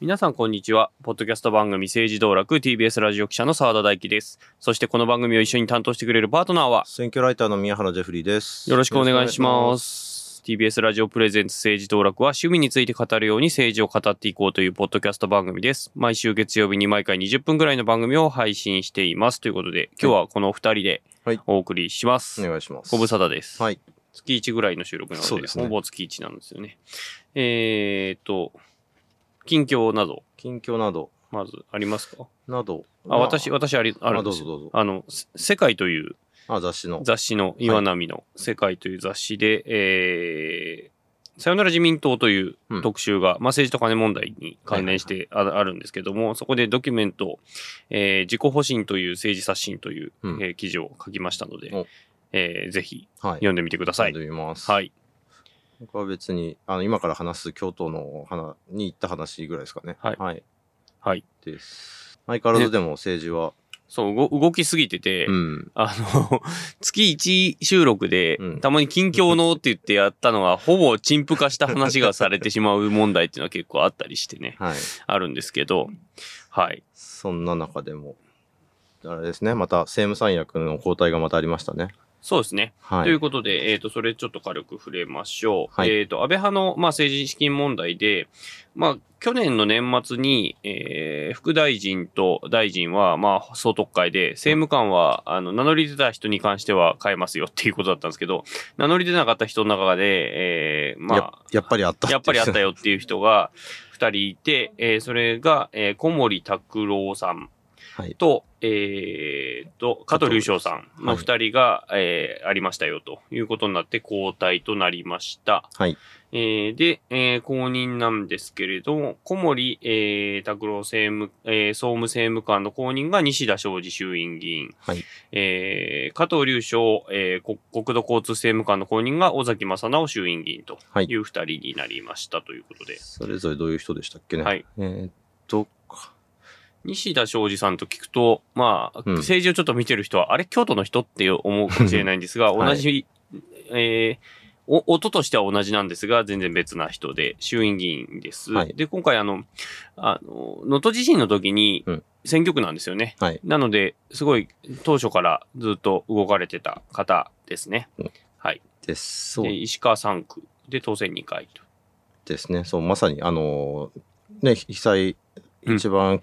皆さんこんにちは。ポッドキャスト番組政治道楽 TBS ラジオ記者の澤田大樹です。そしてこの番組を一緒に担当してくれるパートナーは選挙ライターの宮原ジェフリーです。よろしくお願いします。TBS ラジオプレゼンツ政治道楽は趣味について語るように政治を語っていこうというポッドキャスト番組です。毎週月曜日に毎回20分ぐらいの番組を配信しています。ということで、今日はこのお二人ではいお送りします。お願いします。ご無沙汰です。はい。月1ぐらいの収録なので、ですねほぼ月1なんですよね。えーっと、近況など、近況など、まずありますか？など。あ、私、私あり、あるんですよ。どうぞどうぞ。あの、せ世界というあ、雑誌の。雑誌の、岩波の世界という雑誌で、えー、さよなら自民党といううん特集が、まあ政治と金問題に関連してあ,、あるんですけども、そこでドキュメント、えー、自己保身という政治刷新という、うんえー記事を書きましたのでお、えーぜひはい。読んでみてください。読んでみます。はい。僕は別に、あの、今から話す京都の花に行った話ぐらいですかね。はいはい。はい。です。相変わらずでも政治は、そう、ご動きすぎてて、うん。あの、月1収録で、うんたまに近況のって言ってやったのが、ほぼ陳腐化した話がされてしまう問題っていうのは結構あったりしてね、はい。あるんですけど、はい。そんな中でも、あれですね、また政務三役の交代がまたありましたね。そうですね。はい。ということで、えっ、と、それちょっと軽く触れましょう。はいえっ、と、安倍派の、まあ、政治資金問題で、まあ、去年の年末に、えー副大臣と大臣は、まあ、総督会で、政務官は、あの、名乗り出た人に関しては変えますよっていうことだったんですけど、名乗り出なかった人の中で、えーまやあ、やっぱりあったやっぱりあったよ。よっていう人が二人いて、えーそれが、えー小森拓郎さんはい。と、えーと、加藤隆翔さんの二人が、えーありましたよということになって交代となりました。はい。えーで、えー後任なんですけれども、小森、えー、拓郎政務、えー総務政務官の後任が西田昌司衆院議員。はい。えー加藤隆翔、えー国国土交通政務官の後任が尾崎正直衆院議員とはいいう二人になりましたということで。それぞれどういう人でしたっけね。はい。えーっと、西田昌司さんと聞くと、まあ、うん政治をちょっと見てる人は、あれ、京都の人って思うかもしれないんですが、はい同じ、えーお音としては同じなんですが、全然別な人で、衆院議員です。はいで、今回、あの、あの、能登地震の時にうん、選挙区なんですよね。はい。なので、すごい、当初からずっと動かれてた方ですね。うんはい。です。そうで、石川3区で当選2回と。ですね。そう、まさに、あのーね、被災、うん一番、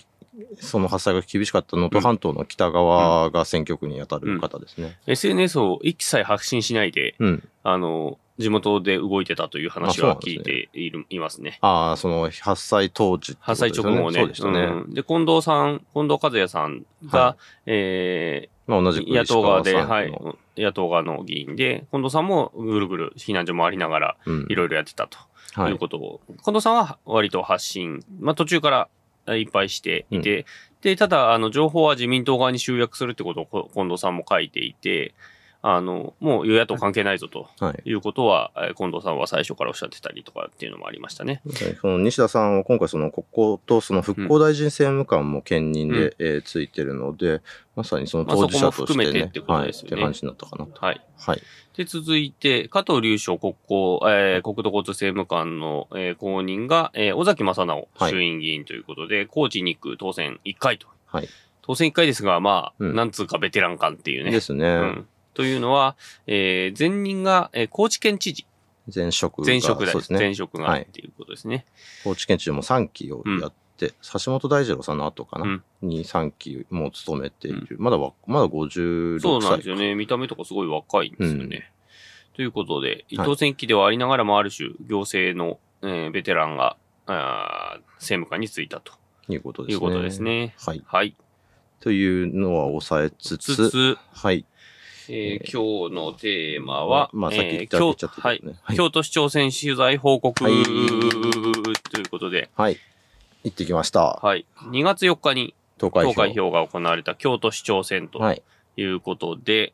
その発災が厳しかった能登半島の北側が選挙区に当たる方ですね。SNS を一切発信しないで、うん。あの、地元で動いてたという話は聞いている、いますね。ああ、その、発災当時ってこと発災直後ね。そうでしたね。うん。で、近藤さん、近藤和也さんが、はえまあ、同じ野党側で、はい。野党側の議員で、近藤さんもぐるぐる避難所回りながら、うん。いろいろやってたとはいいうことを、近藤さんは割と発信、まあ途中からいっぱいしていて、で、ただ、あの、情報は自民党側に集約するってことをこ近藤さんも書いていて、あの、もう与野党関係ないぞと はい。いうことは、えー近藤さんは最初からおっしゃってたりとかっていうのもありましたね。その西田さんは今回その国交とその復興大臣政務官も兼任で、えーついてるので、まさにその当事者としてね、含めてってことはい、ですよねって感じになったかなと。はい。はい。で、続いて、加藤隆翔国交、えー国土交通政務官の、えー後任が、えー尾崎正直はい衆院議員ということで、高知2区当選1回と。はい。当選1回ですが、まあ、うんなんつうかベテラン感っていうね。ですね。うん。というのは、えー前任が、えー高知県知事。前職が。前職だそうですね。前職がはいっていうことですね。高知県知事も3期をやって、橋本大二郎さんの後かな、うんに3期も務めている。まだわ、まだ56歳。そうなんですよね。見た目とかすごい若いんですよね。ということで、当選期ではありながらもある種、行政の、えーベテランが、あー政務官に就いたということですね。いうことですね。はい。はい。というのは抑えつつ、つつ、はい。えー今日のテーマは、まあさっき言っちゃ言ったはいけどね。はい京都市長選取材報告、はいということで、はい。行ってきました。はい。2月4日に投開票。が行われた京都市長選とはい。いうことで、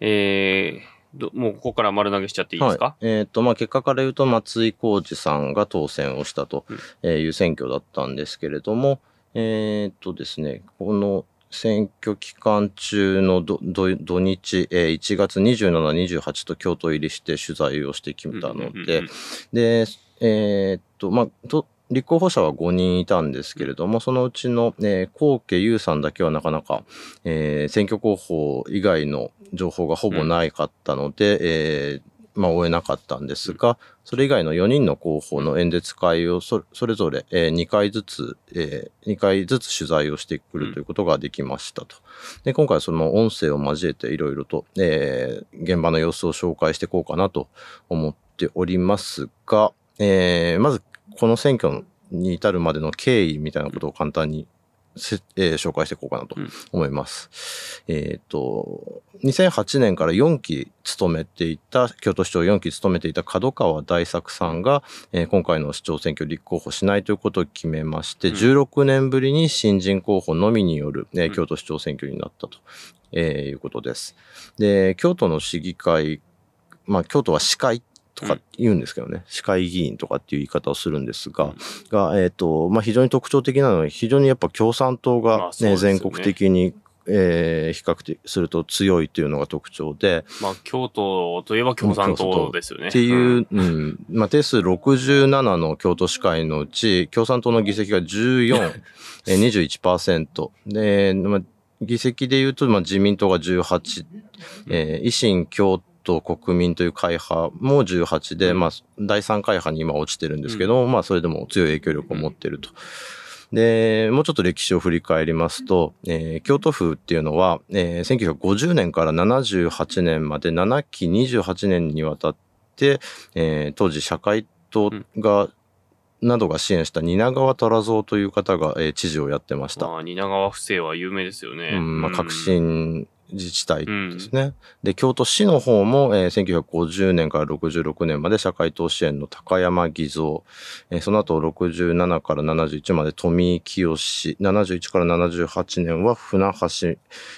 えーどもうここから丸投げしちゃっていいですか、はい、えっ、と、まあ、結果から言うと、松井浩二さんが当選をしたとうんえーいう選挙だったんですけれども、えっ、とですね、この選挙期間中の土日、えー1月27、28と京都入りして取材をしてきたので、で、えっ、と、まあ、と、立候補者は5人いたんですけれども、そのうちの、えー、高家優さんだけはなかなか、えー、選挙候補以外の情報がほぼないかったので、うん、えー、まあ、終えなかったんですが、それ以外の4人の候補の演説会をそれぞれ、えー、2回ずつ、えー、2回ずつ取材をしてくるということができましたと。で、今回はその音声を交えていろいろと、えー、現場の様子を紹介していこうかなと思っておりますが、えー、まずこの選挙に至るまでの経緯みたいなことを簡単にえー、紹介していこうかなと思います。うん、えっ、ー、と、2008年から4期務めていた、京都市長4期務めていた角川大作さんが、えー、今回の市長選挙立候補しないということを決めまして、うん、16年ぶりに新人候補のみによる、えー、京都市長選挙になったと、えー、いうことです。で、京都の市議会、まあ、京都は市会とか言うんですけどね、市会議員とかっていう言い方をするんですが、が、えっ、ー、と、まあ、非常に特徴的なのは、非常にやっぱ共産党がね、ね全国的にえー、比較的すると強いというのが特徴で。まあ、京都といえば共産党ですよね。っていう、うん、まあ、定数67の京都市会のうち、共産党の議席が14、えー、21%。で、まあ、議席で言うと、まあ、自民党が18、えー、維新、京と国民という会派も18で、まあ、第3会派に今落ちてるんですけど、まあ、それでも強い影響力を持ってると。で、もうちょっと歴史を振り返りますと、えー、京都府っていうのは、えー、1950年から78年まで7期28年にわたって、えー、当時社会党が、などが支援した蜷川虎蔵という方が、えー、知事をやってました。まあ、蜷川不正は有名ですよね。うん、まあ、革新自治体ですね。うん、で、京都市の方も、えー、1950年から66年まで社会党支援の高山偽造、えー、その後67から71まで富井清志、71から78年は船橋、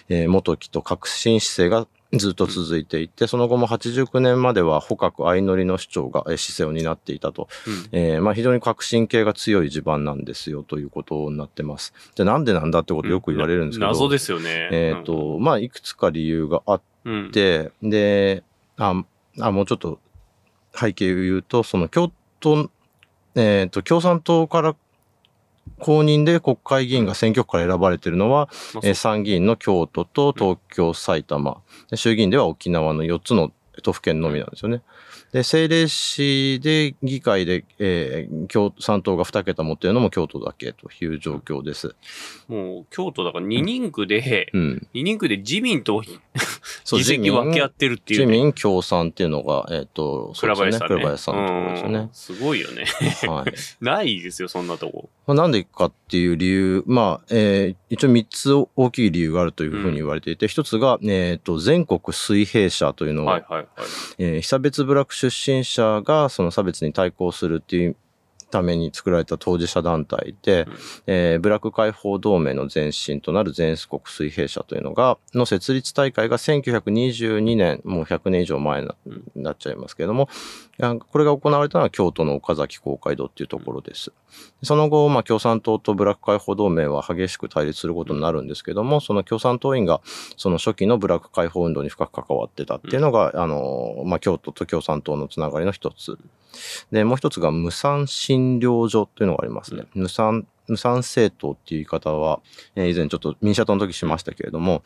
えー、元木と革新姿勢がずっと続いていて、その後も89年までは捕獲相乗りの市長が市政を担っていたと。うん、えー、まあ非常に革新系が強い地盤なんですよということになってます。じゃあなんでなんだってことよく言われるんですけど。うん、謎ですよね。えっ、ー、と、まあいくつか理由があって、うん、で、あ、あ、もうちょっと背景を言うと、その京都、えっ、ー、と、共産党から公認で国会議員が選挙区から選ばれているのは、えー、参議院の京都と東京、埼玉、衆議院では沖縄の4つの都府県のみなんですよね。で、政令市で議会で、えー、共産党が2桁持ってるのも京都だけという状況です。もう、京都だから2人区で、うん、2人区で自民と議席分け合ってるっていう、ね、自民共産っていうのが、えっ、ー、と、倉林さん、ね、倉林さんのところですよね。すごいよね。はい。ないですよ、そんなとこ。まあ、なんでかっていう理由、まあ、えー、一応3つ大きい理由があるというふうに言われていて、うん、1つが、えっ、ー、と、全国水平社というのは、はいはいはい。えー、被差別部落出身者がその差別に対抗するっていうために作られた当事者団体で、うん、えー、ブラック解放同盟の前身となる全国水平社というのが、の設立大会が1922年、もう100年以上前になっちゃいますけれども、これが行われたのは京都の岡崎公会堂っていうところです。その後、まあ、共産党とブラック解放同盟は激しく対立することになるんですけども、その共産党員がその初期のブラック解放運動に深く関わってたっていうのが、あの、まあ、京都と共産党のつながりの一つ。で、もう一つが無産診療所というのがありますね。無産無産政党っていう言い方は、えー、以前ちょっと民社党の時しましたけれども、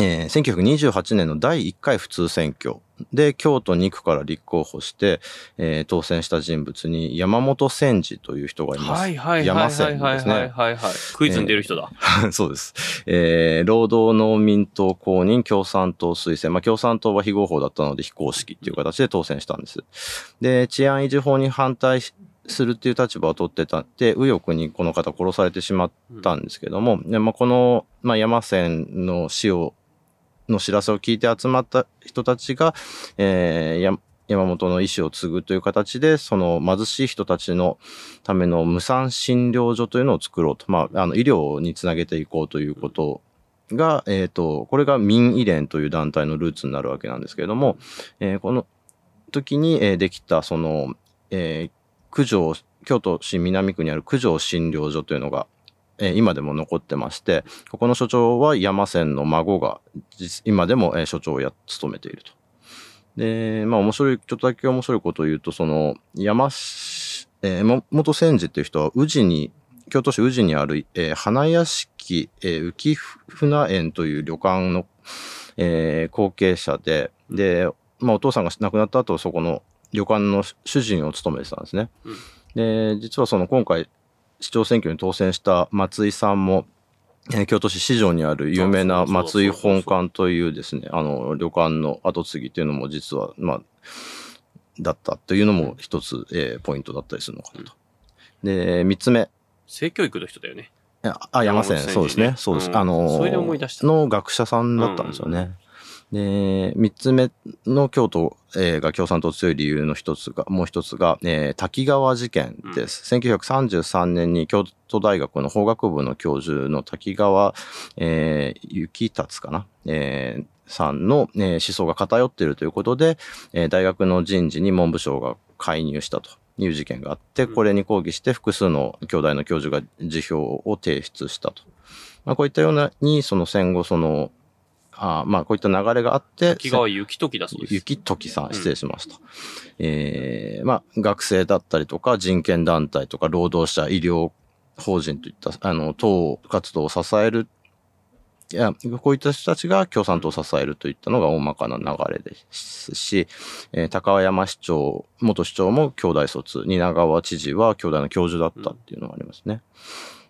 えー、1928年の第1回普通選挙で京都2区から立候補して、えー、当選した人物に山本千治という人がいます。はいはい山千ですね。はいはいはい。クイズに出る人だ。えー、そうです。えー、労働農民党公認共産党推薦。まあ共産党は非合法だったので非公式っていう形で当選したんです。で、治安維持法に反対するっていう立場を取ってたって、右翼にこの方殺されてしまったんですけども、うん、でまあ、この、まあ、山線の死をの知らせを聞いて集まった人たちが、えー、山本の意思を継ぐという形で、その貧しい人たちのための無産診療所というのを作ろうと。まあ、あの、医療につなげていこうということが、えっ、ー、と、これが民医連という団体のルーツになるわけなんですけれども、えー、この時に、えー、できた、その、えー、九条、京都市南区にある九条診療所というのがえ今でも残ってまして、ここの所長は山線の孫が、今でも、え所長をや、務めていると。で、まあ面白い、ちょっとだけ面白いことを言うと、その、山、えー、元千治っていう人は宇治に京都市宇治にある、えー、花屋敷、えー、浮船園という旅館の、えー、後継者でで、まあ、お父さんが亡くなった後そこの旅館の主人を務めてたんですね。うん、で実はその今回市長選挙に当選した松井さんもえー、京都市市場にある有名な松井本館というですね、あの、旅館の跡継ぎっていうのも実は、まあ、だったというのも一つ、えー、ポイントだったりするのかなと。で、三つ目。性教育の人だよね。あ、山線、そうですね。そうです。あのそれで思い出した。の学者さんだったんですよね。で、三つ目の京都、えー、が共産党強い理由の一つが、もう一つが、えー、滝川事件です。うん、1933年に京都大学の法学部の教授の滝川、えー、幸達かな、えー、さんの、えー、思想が偏っているということで、えー、大学の人事に文部省が介入したと。いう事件があって、これに抗議して複数の兄弟の教授が辞表を提出したと。まあ、こういったようなに、その戦後、その、あまあ、こういった流れがあって。滝川幸時だそうです。幸時さん、失礼しました。うん、えー、まあ、学生だったりとか、人権団体とか、労働者、医療法人といった、あの、党活動を支える、いや、こういった人たちが共産党を支えるといったのが大まかな流れですし、えー、高山市長、元市長も兄弟卒、蜷川知事は兄弟の教授だったっていうのがありますね。うん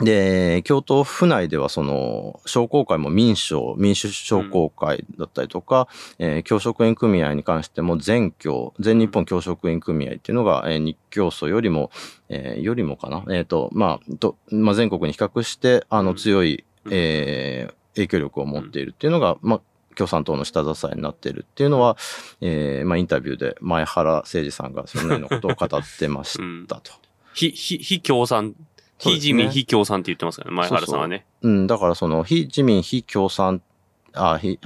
で、京都府内ではその商工会も民商、民主商工会だったりとか、うん、えー、教職員組合に関しても全教、全日本教職員組合っていうのが、えー、日教組よりも、えー、よりもかな、えっ、ー、と、まあ、と、まあ、全国に比較して、あの、強い、えー、影響力を持っているっていうのが、まあ、共産党の下支えになっているっていうのは、えー、まあ、インタビューで前原誠二さんがそのようなことを語ってました と。非、非、非共産非自民、非共産って言ってますからね、前原さんはね。うん、だからその、非自民、非共産、あ、非、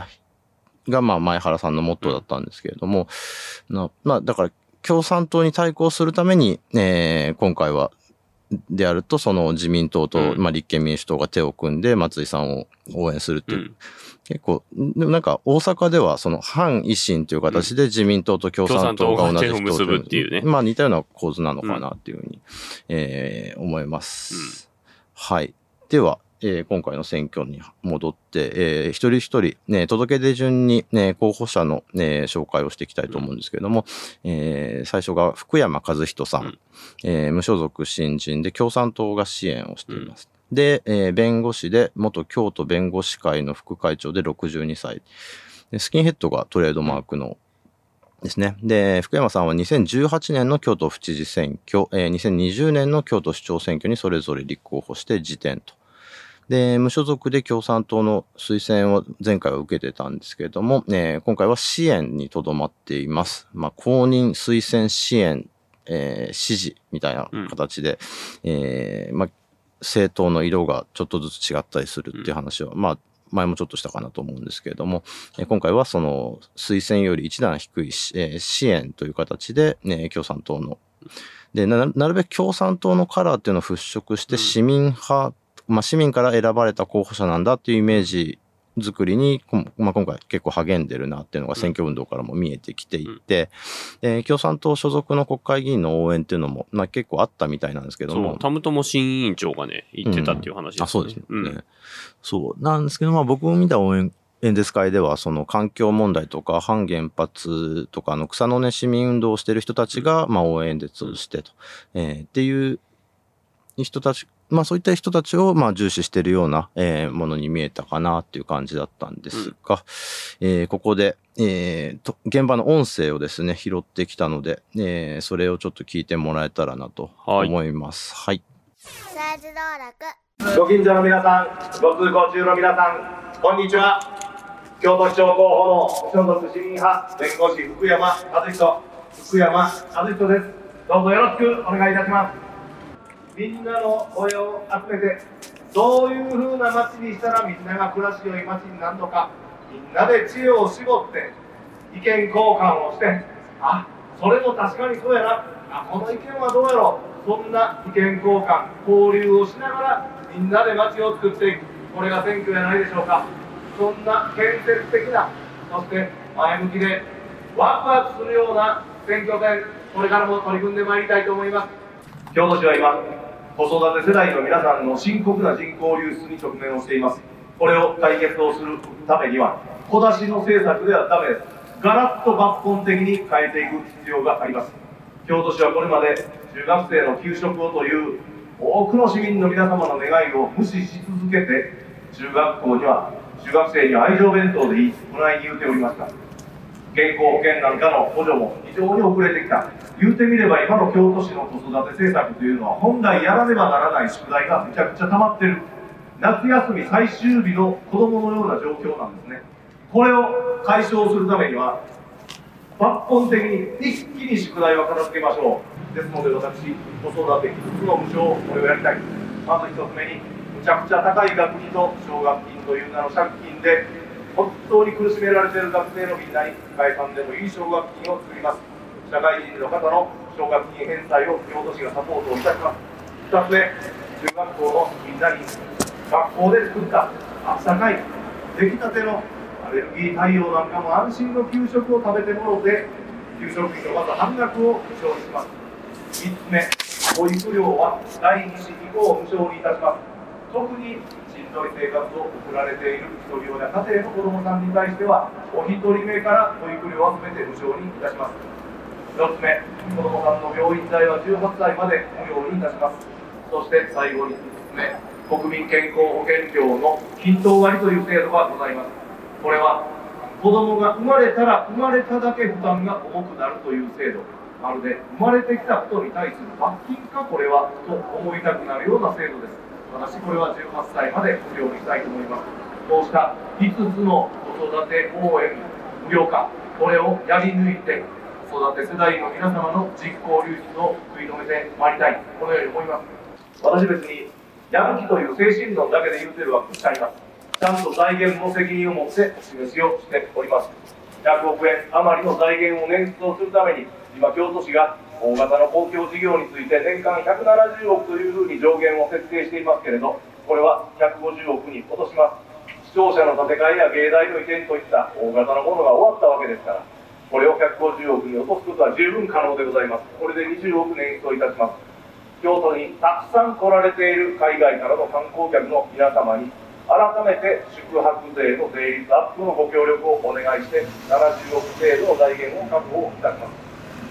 がまあ前原さんのモットーだったんですけれども、うん、まあだから共産党に対抗するために、えー、今回はであると、その自民党と、うん、まあ立憲民主党が手を組んで松井さんを応援するっていう、うん、結構、でもなんか大阪ではその反維新という形で自民党と共産党が同じ人、うん、結ぶっていうね。まあ似たような構図なのかなっていうふうに、うん、えー、思います。うん、はい。では、えー、今回の選挙に戻って、えー、一人一人、ね、届け出順に、ね、候補者の、ね、紹介をしていきたいと思うんですけれども、うん、えー、最初が福山和人さん、うん、えー、無所属新人で共産党が支援をしています。で、えー、弁護士で、元京都弁護士会の副会長で62歳。でスキンヘッドがトレードマークのですね。で、福山さんは2018年の京都府知事選挙、えー、2020年の京都市長選挙にそれぞれ立候補して辞典と。で、無所属で共産党の推薦を前回は受けてたんですけれども、えー、今回は支援にとどまっています。まあ、公認推薦支援、えー、支持みたいな形で、うん、えー、まあ、政党の色がちょっとずつ違ったりするっていう話は、うん、まあ、前もちょっとしたかなと思うんですけれども、え今回はその推薦より一段低い、えー、支援という形で、ね、共産党の、でな、なるべく共産党のカラーっていうのを払拭して市民派、うん、まあ市民から選ばれた候補者なんだっていうイメージ作りに、まあ、今回結構励んでるなっていうのが選挙運動からも見えてきていて、うん、共産党所属の国会議員の応援っていうのも、まあ、結構あったみたいなんですけども。タムトモ新委員長がね、言ってたっていう話ですね、うん、あ、そうですね、うん、そう。なんですけど、まあ僕も見た応援演説会では、その環境問題とか反原発とかの草の根市民運動をしている人たちが、まあ応援演説をしてと、えー、っていう人たちまあそういった人たちをまあ重視しているような、えー、ものに見えたかなっていう感じだったんですが、うん、えー、ここで、えーと、現場の音声をですね、拾ってきたので、えー、それをちょっと聞いてもらえたらなと思います。はい。はい、ご近所の皆さん、ご通行中の皆さん、こんにちは。京都市長候補の所属市民派弁護士福山和人、福山和人です。どうぞよろしくお願いいたします。みんなの声を集めてどういうふうな街にしたらみんなが暮らしよい街になるのかみんなで知恵を絞って意見交換をしてあそれも確かにそうやな。あこの意見はどうやろう。そんな意見交換交流をしながらみんなで街を作っていく。これが選挙じゃないでしょうか。そんな建設的なそして前向きでワクワクするような選挙戦これからも取り組んでまいりたいと思います。京都市は今、子育て世代の皆さんの深刻な人口流出に直面をしています。これを解決をするためには、小出しの政策ではダメです。ガラッと抜本的に変えていく必要があります。京都市はこれまで中学生の給食をという多くの市民の皆様の願いを無視し続けて、中学校には、中学生には愛情弁当でいい、こないに言うておりました。健康保険なんかの補助も非常に遅れてきた。言うてみれば今の京都市の子育て政策というのは本来やらねばならない宿題がめちゃくちゃ溜まってる。夏休み最終日の子供のような状況なんですね。これを解消するためには、抜本的に一気に宿題を片付けましょう。ですので私、子育て5つの無償、これをやりたい。まず1つ目に、むちゃくちゃ高い学費と奨学金という名の借金で、本当に苦しめられている学生のみんなに解散でもいい奨学金を作ります社会人の方の奨学金返済を京都市がサポートをいたします2つ目中学校のみんなに学校で作ったあったかい出来たてのアレルギー対応なんかも安心の給食を食べてもろて給食費のまず半額を無償にします3つ目保育料は第2子以降無償にいたします特に良い生活を送られている一人親家庭の子どもさんに対してはお一人目から保育料は全て無償にいたします。1つ目子どもさんの病院代は18歳まで無料にいたします。そして最後に5つ目国民健康保険料の均等割という制度がございます。これは子どもが生まれたら生まれただけ負担が重くなるという制度。まるで生まれてきたことに対する罰金かこれはと思いたくなるような制度です。私これは18歳まで無料にしたいと思います。こうした5つの子育て応援無料化これをやり抜いて子育て世代の皆様の実行流出を食い止めてまいりたい。このように思います。私別にやる気という精神論だけで言うてるわけであります。ちゃんと財源も責任を持ってお示しをしております。100億円余りの財源を捻出をするために今京都市が大型の公共事業について年間170億というふうに上限を設定していますけれどこれは150億に落とします。視聴者の建て替えや芸大の移転といった大型のものが終わったわけですからこれを150億に落とすことは十分可能でございます。これで20億年出いたします。京都にたくさん来られている海外からの観光客の皆様に改めて宿泊税の税率アップのご協力をお願いして70億程度の財源を確保いたします。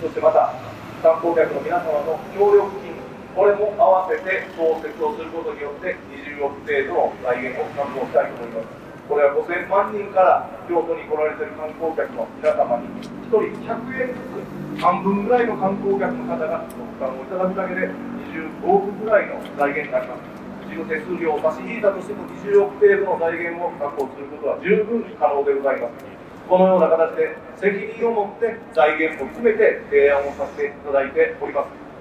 そしてまた観光客の皆様の協力金、これも合わせて創設をす。ることによって、20億程度の財源を確保したいと思います。これは5000万人から京都に来られている観光客の皆様に、1人100円ずつ、半分ぐらいの観光客の方がご負担をいただくだけで、25億ぐらいの財源になります。事務手数料を差し引いたとしても20億程度の財源を確保す。ることは十分可能でございます。このような形で責任を持って財源も含めて提案をさせていただいております。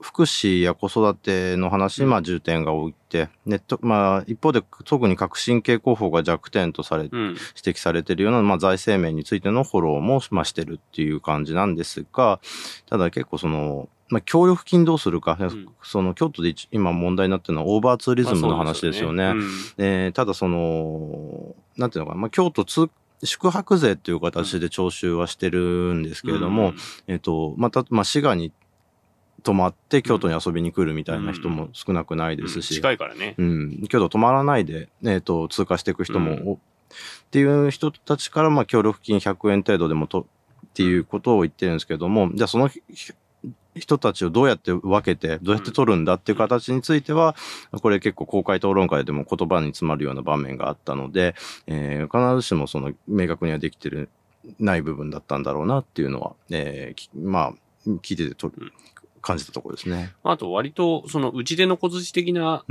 福祉や子育ての話にまあ重点が置いて、ネット、まあ一方で特に革新系広報が弱点とされ、うん、指摘されているようなまあ財政面についてのフォローもまあしてるっていう感じなんですが、ただ結構その、まあ、協力金どうするか、うん、その京都で今問題になってるのはオーバーツーリズムの話ですよね。よね。うん、えー、ただその、なんていうのかな、まあ、京都通宿泊税っていう形で徴収はしてるんですけれども、うん、えっ、と、また、まあ、滋賀に泊まって京都に遊びに来るみたいな人も少なくないですし。うん、近いからね。うん。京都泊まらないで、えっ、と、通過していく人も、っていう人たちから、まあ、協力金100円程度でもと、っていうことを言ってるんですけども、じゃあその人たちをどうやって分けて、どうやって取るんだっていう形については、これ結構公開討論会でも言葉に詰まるような場面があったので、えー、必ずしもその明確にはできてる、ない部分だったんだろうなっていうのは、えー、まあ、聞いててと、感じたところですね。あと割と、その、打ち出の小槌的な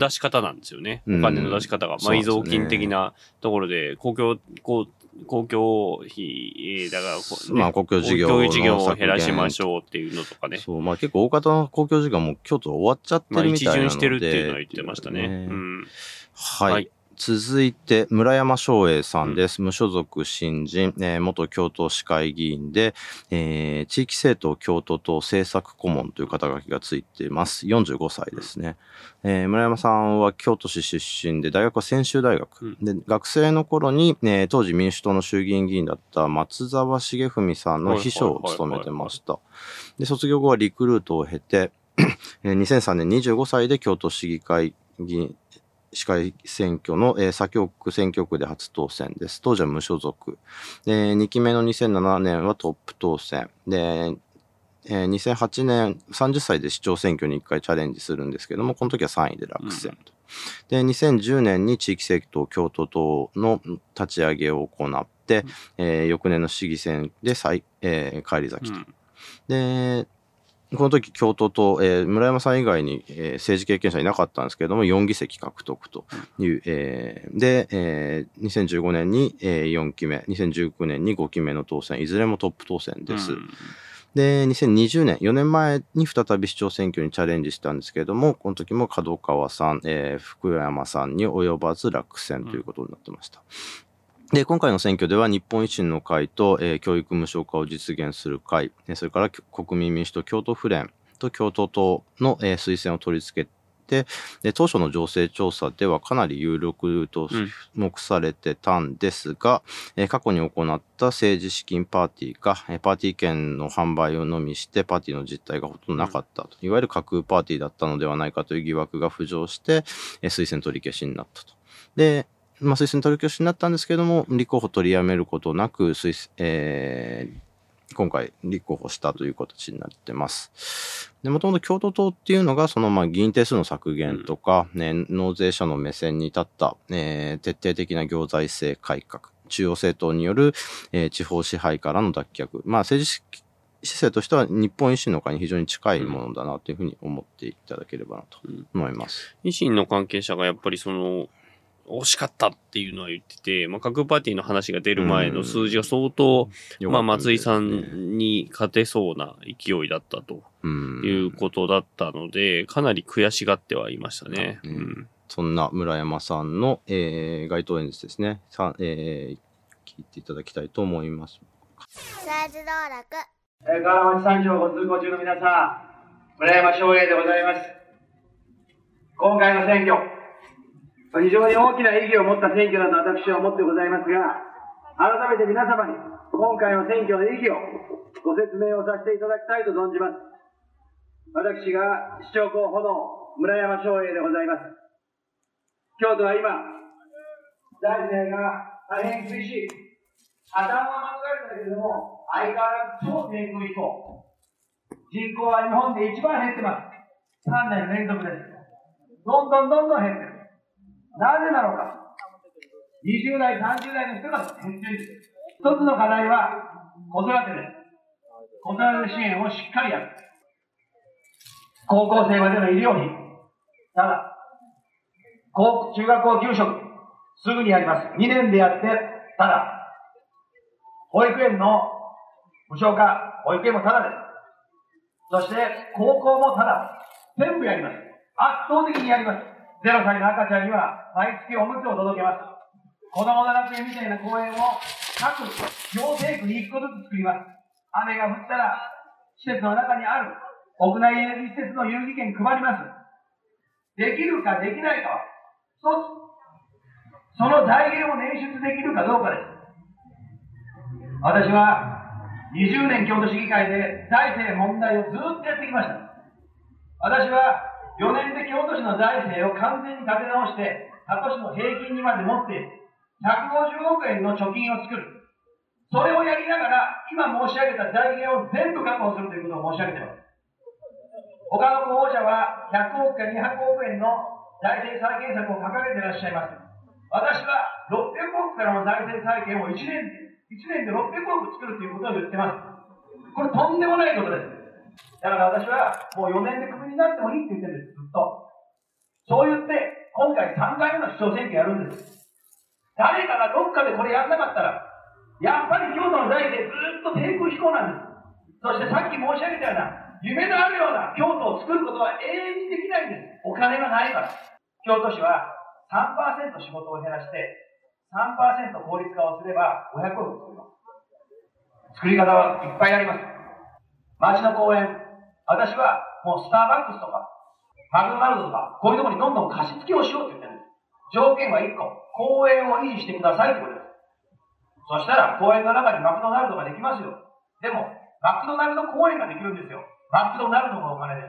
出し方なんですよね。うん、お金の出し方が。埋蔵金的なところで、公共、こう、公共費、だから、ね、まあ公共事業公共事業を減らしましょうっていうのとかね。そう、まあ結構大方の公共事業も京都終わっちゃってるみたいなので。まあ一巡してるっていうのは言ってましたね。ねうん、はい、はい続いて、村山翔英さんです。無所属新人、えー、元京都市会議員で、えー、地域政党京都党政策顧問という肩書きがついています。45歳ですね。えー、村山さんは京都市出身で、大学は専修大学。で、学生の頃に、えー、当時民主党の衆議院議員だった松沢重文さんの秘書を務めてました。で、卒業後はリクルートを経て、2003年25歳で京都市議会議員、市会選挙の、えー、左京区選挙区で初当選です。当時は無所属。で、2期目の2007年はトップ当選。で、えー、2008年、30歳で市長選挙に1回チャレンジするんですけども、この時は3位で落選と。うん、で、2010年に地域政党京都党の立ち上げを行って、うん、えー、翌年の市議選で再、えー、返り咲きと。うん、で、この時京都と、えー、村山さん以外に、えー、政治経験者いなかったんですけれども、4議席獲得という、えー、で、えー、2015年に、えー、4期目、2019年に5期目の当選、いずれもトップ当選です。うん、で、2020年、4年前に再び市長選挙にチャレンジしたんですけれども、この時も角川さん、えー、福山さんに及ばず落選ということになってました。で、今回の選挙では日本維新の会と、えー、教育無償化を実現する会、それから国民民主党京都府連と京都党の、えー、推薦を取り付けて、で当初の情勢調査ではかなり有力と目されてたんですが、うん、えー、過去に行った政治資金パーティーが、えー、パーティー券の販売をのみしてパーティーの実態がほとんどなかったと、うん、いわゆる架空パーティーだったのではないかという疑惑が浮上して、えー、推薦取り消しになったと。で、まあ、推薦取り消しになったんですけども、立候補取りやめることなく、推えー、今回立候補したという形になってます。で、もともと京都党っていうのが、そのまあ議員定数の削減とか、ね、納税者の目線に立った、えー、徹底的な行財政改革、中央政党による、えー、地方支配からの脱却、まあ政治姿勢としては日本維新の会に非常に近いものだなというふうに思っていただければなと思います。維新の関係者がやっぱりその惜しかったっていうのは言ってて、まあ、各パーティーの話が出る前の数字が相当、まあ、松井さんに勝てそうな勢いだったということだったので、かなり悔しがってはいましたね。うん、そんな村山さんの、えー、街頭演説ですね、さえー、聞いていただきたいと思います。登録。えー、河原町三条ご通行中の皆さん、村山翔英でございます。今回の選挙、非常に大きな意義を持った選挙だと私は思ってございますが、改めて皆様に今回の選挙の意義をご説明をさせていただきたいと存じます。私が市長候補の村山翔英でございます。京都は今、財政が大変厳しい。破綻は免れたけれども、相変わらず超低空飛行。人口は日本で一番減ってます。3年連続です。どんどんどんどん減ってる。なぜなのか。20代、30代の人が減っている。一つの課題は子育てです。子育て支援をしっかりやる。高校生までの医療費。ただ、高中学校給食、すぐにやります。2年でやって、ただ、保育園の無償化、保育園もただです。そして、高校もただ。全部やります。圧倒的にやります。0歳の赤ちゃんには毎月おむつを届けます。子供の楽園みたいな公園を各行政区に1個ずつ作ります。雨が降ったら施設の中にある屋内エネルギー施設の遊戯券配ります。できるかできないかは一つ。その財源を捻出できるかどうかです。私は20年京都市議会で財政問題をずっとやってきました。私は4年で京都市の財政を完全に立て直して、他都市の平均にまで持って、150億円の貯金を作る。それをやりながら、今申し上げた財源を全部確保するということを申し上げています。他の候補者は100億か200億円の財政再建策を掲げていらっしゃいます。私は600億からの財政再建を1年で、1年で600億作るということを言ってます。これとんでもないことです。だから私はもう4年でクビになってもいいって言ってるんです、ずっと。そう言って、今回3回目の市長選挙やるんです。誰かがどっかでこれやんなかったら、やっぱり京都の財政ずっと低空飛行なんです。そしてさっき申し上げたような、夢のあるような京都を作ることは永遠にできないんです。お金がないから。京都市は3%仕事を減らして、3%効率化をすれば500億作ります。作り方はいっぱいあります。街の公園、私はもうスターバックスとか、マクドナルドとか、こういうところにどんどん貸し付けをしようって言ってるんです。条件は1個、公園を維持してくださいってことです。そしたら公園の中にマクドナルドができますよ。でも、マクドナルド公園ができるんですよ。マクドナルドのお金で。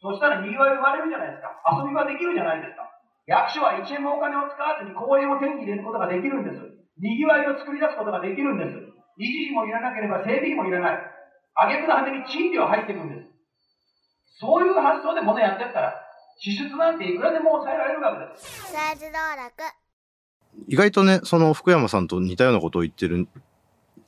そしたら賑わい生まれるじゃないですか。遊びができるじゃないですか。役所は1円もお金を使わずに公園を手に入れることができるんです。賑わいを作り出すことができるんです。維持費もいらなければ整備費もいらない。挙句の果てに賃料入ってくるんです。そういう発想で物やってったら、支出なんていくらでも抑えられるわけです。意外とね、その福山さんと似たようなことを言ってる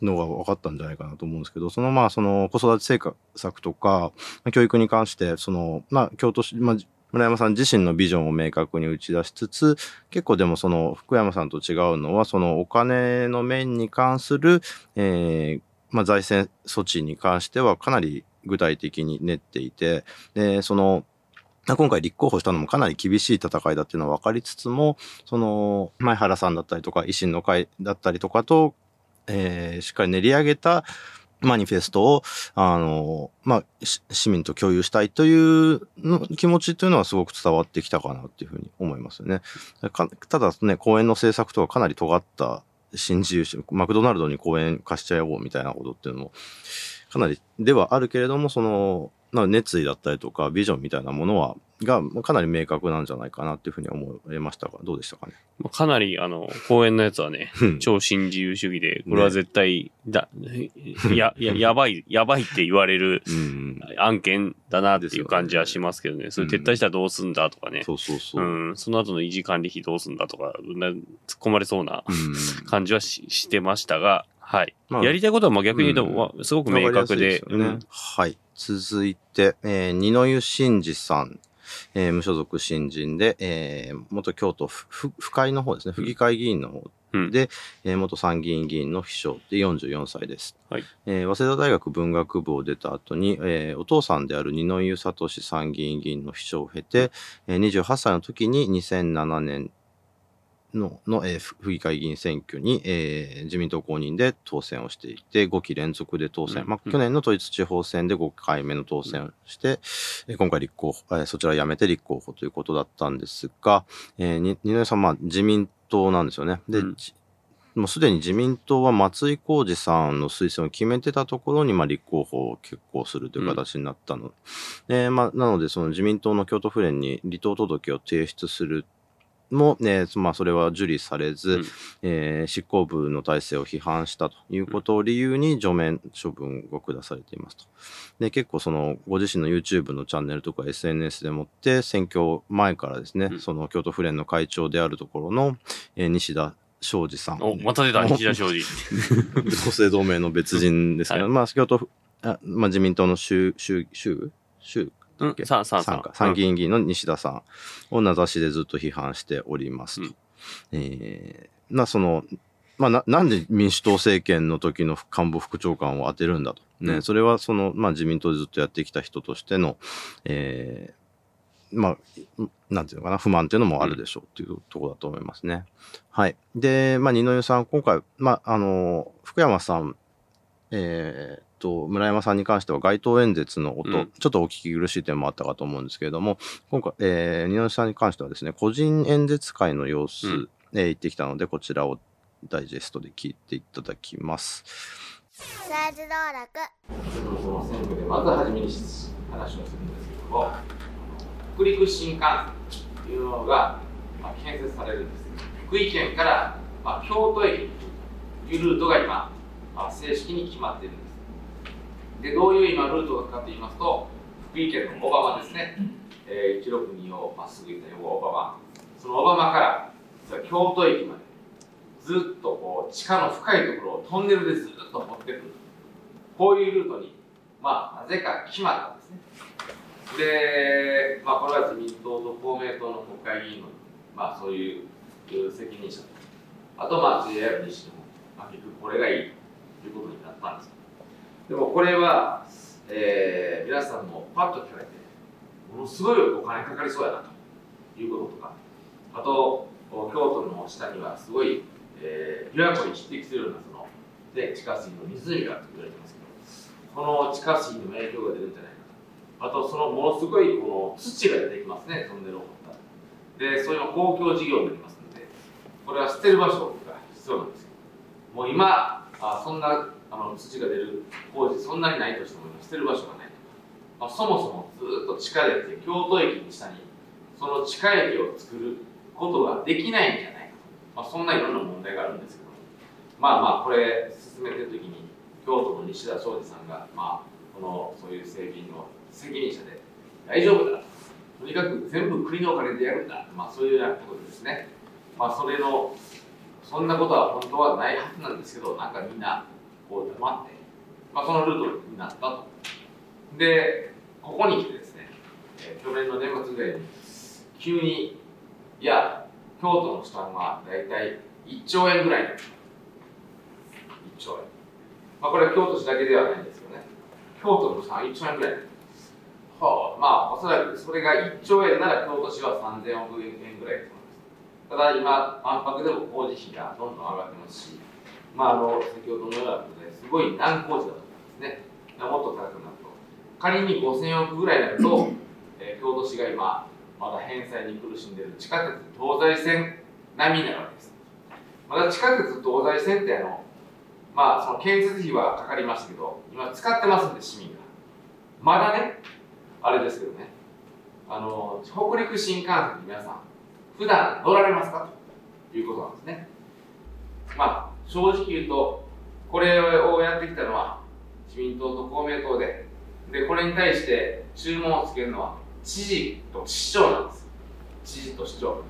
のが分かったんじゃないかなと思うんですけど、そのまあ、その子育て政策とか、教育に関して、その、まあ、京都市、まあ、村山さん自身のビジョンを明確に打ち出しつつ、結構でもその福山さんと違うのは、そのお金の面に関する、えー、まあ、財政措置に関してはかなり具体的に練っていて、で、その、今回立候補したのもかなり厳しい戦いだっていうのは分かりつつも、その、前原さんだったりとか、維新の会だったりとかと、えー、しっかり練り上げたマニフェストを、あの、まあ、市民と共有したいというの気持ちというのはすごく伝わってきたかなっていうふうに思いますよね。ただね、公園の政策とはかなり尖った新自由主義マクドナルドに公園貸しちゃおうみたいなことっていうのも、かなりではあるけれども、その、熱意だったりとかビジョンみたいなものはがかなり明確なんじゃないかなっていうふうに思いましたがどうでしたかね？かなりあの公園のやつはね超新自由主義でこれは絶対だ、ね、やややばいやばいって言われる案件だなっていう感じはしますけどね、ね、それ撤退したらどうすんだとかね、そうそうそう、うん、その後の維持管理費どうすんだとか突っ込まれそうな感じはししてましたがはい。まあ、やりたいことはまあ逆に言うと、うん、すごく明確で。でね。うん、はい。続いて、えー、二の湯真二さん。えー、無所属新人で、えー、元京都府会の方ですね、府議会議員の方で、うん、えー、元参議院議員の秘書で44歳です、はい。えー、早稲田大学文学部を出た後に、えー、お父さんである二之湯聡参議院議員の秘書を経て、えー、28歳の時に2007年のの、えー、府議会議員選挙に、えー、自民党公認で当選をしていて、5期連続で当選。うん、まあ、去年の統一地方選で5回目の当選をして、うん、今回立候補、えー、そちら辞めて立候補ということだったんですが、えー、二宮さん、まあ、自民党なんですよね。で、うんもうすでに自民党は松井浩二さんの推薦を決めてたところに、まあ、立候補を決行するという形になったの。うん、まあ、なので、その自民党の京都府連に離党届を提出するも、ねまあ、それは受理されず、うん、えー、執行部の体制を批判したということを理由に除名処分を下されていますと。で結構そのご自身の YouTube のチャンネルとか SNS でもって選挙前からですね、うん、その京都府連の会長であるところの、えー、西田昌司さん。お、また出た、西田昌司。同姓同名の別人ですけど、はい、まあ、京都あ、まあ、自民党の州、州、州、州うん、参参議院議員の西田さんを名指しでずっと批判しておりますと。うん、えー、なそのまあ、ななんで民主党政権の時の官房副長官を当てるんだと、ね、うん、それはその、まあ、自民党でずっとやってきた人としての、えー、まあ、なんていうのかな、不満っていうのもあるでしょうっていうところだと思いますね。はい。で、まあ、二の湯さん、今回、まあ、あの、福山さん、えー、と、村山さんに関しては街頭演説の音、うん、ちょっとお聞き苦しい点もあったかと思うんですけれども、今回、えー、二之さんに関してはですね、個人演説会の様子、うん、えー、行ってきたので、こちらをダイジェストで聞いていただきます。スライド道楽。その選挙でまずはじめに話をするんですけども、北陸新幹線というのが、まあ、建設されるんです。福井県から、まあ、京都駅というルートが今、まあ、正式に決まっているんです。でどういう今ルートかと言いますと福井県の小浜ですね、えー、162をまっすぐ行った横小浜。その小浜から京都駅までずっとこう地下の深いところをトンネルでずっと掘ってくる。こういうルートにまあなぜか決まったんですね。で、まあ、これは自民党と公明党の国会議員の、まあ、そういう責任者。あとまあ JR にしても、まあ、結局これがいいということになったんですでもこれは、えー、皆さんもパッと聞かれてものすごいお金かかりそうやなということとかあと京都の下にはすごい、えー、琵琶湖に匹敵するようなそので地下水の湖が言われてますけどこの地下水の影響が出るんじゃないかとあとそのものすごいこの土が出てきますねトンネルを掘ったでそういうの公共事業になりますのでこれは捨てる場所が必要なんですよもう今あそんなあの土が出る工事そんなにないとしても捨てる場所がないまあ、そもそもずっと地下で京都駅に下にその地下駅を作ることができないんじゃないかと、まあ、そんないろんな問題があるんですけどまあまあこれ進めてる時に京都の西田昌司さんが、まあ、このそういう整備の責任者で大丈夫だとにかく全部国のお金でやるんだ、まあ、そういうようなことですね、まあ、それのそんなことは本当はないはずなんですけどなんかみんなこう黙って、まあ、そのルートになった。とでここに来てですね、えー、去年の年末ぐらいに急にいや京都の負担は大体1兆円ぐらい1兆円。まあこれは京都市だけではないんですよね。京都の負担1兆円ぐらいはあ、まあおそらくそれが1兆円なら京都市は3000億円ぐらいです。ただ今万博でも工事費がどんどん上がってますしまああの先ほどのようなすごい難工事だと思いますね。もっと高くなると。仮に5000億ぐらいになると、えー、京都市が今まだ返済に苦しんでいる地下鉄東西線並みになるわけです。まだ地下鉄東西線ってあのまあその建設費はかかりましたけど今使ってますんで市民が。まだねあれですけどね。あの北陸新幹線皆さん普段乗られますか？ということなんですね。まあ正直言うとこれをやってきたのは自民党と公明党で。でこれに対して注文をつけるのは知事と市長なんです。知事と市長。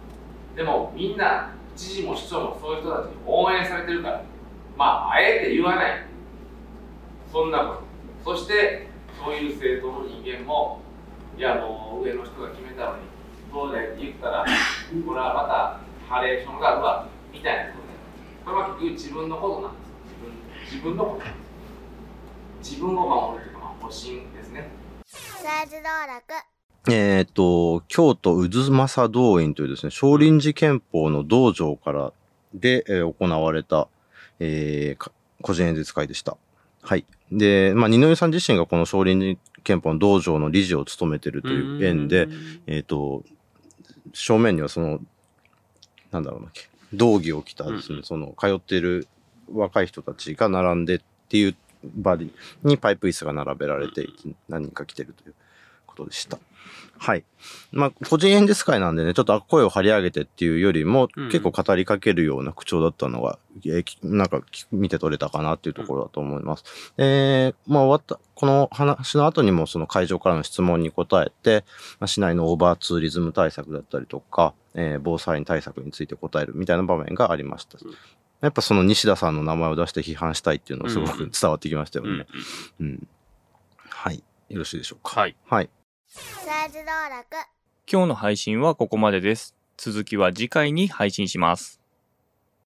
でもみんな知事も市長もそういう人たちに応援されてるから。まああえて言わない。そんなこと。そしてそういう政党の人間もいやもう上の人が決めたのにどうだよって言ったらこれはまたハレーションがあるわみたいなことで。これは結局自分のことなんです。自分自分のこと自分を守るというか、まあ、保身ですね。えっ、ー、と、京都渦政道院というですね、少林寺拳法の道場からで、えー、行われた、えー、個人演説会でした。はい。で、まあ、二之湯さん自身がこの少林寺拳法の道場の理事を務めてるという縁で、えっ、ー、と、正面にはその、なんだろうな、道着を着たですね、うん、その、通っている若い人たちが並んでっていう場にパイプ椅子が並べられて、何人か来てるということでした。はい。まあ、個人演説会なんでね、ちょっと声を張り上げてっていうよりも、うん、結構語りかけるような口調だったのが、えー、なんか見て取れたかなっていうところだと思います。うん、えー、まあ終わった、この話の後にもその会場からの質問に答えて、まあ、市内のオーバーツーリズム対策だったりとか、えー、防災対策について答えるみたいな場面がありました。うんやっぱその西田さんの名前を出して批判したいっていうのはすごく伝わってきましたよね。うん、うん、はい。よろしいでしょうか。はい。はい。今日の配信はここまでです。続きは次回に配信します。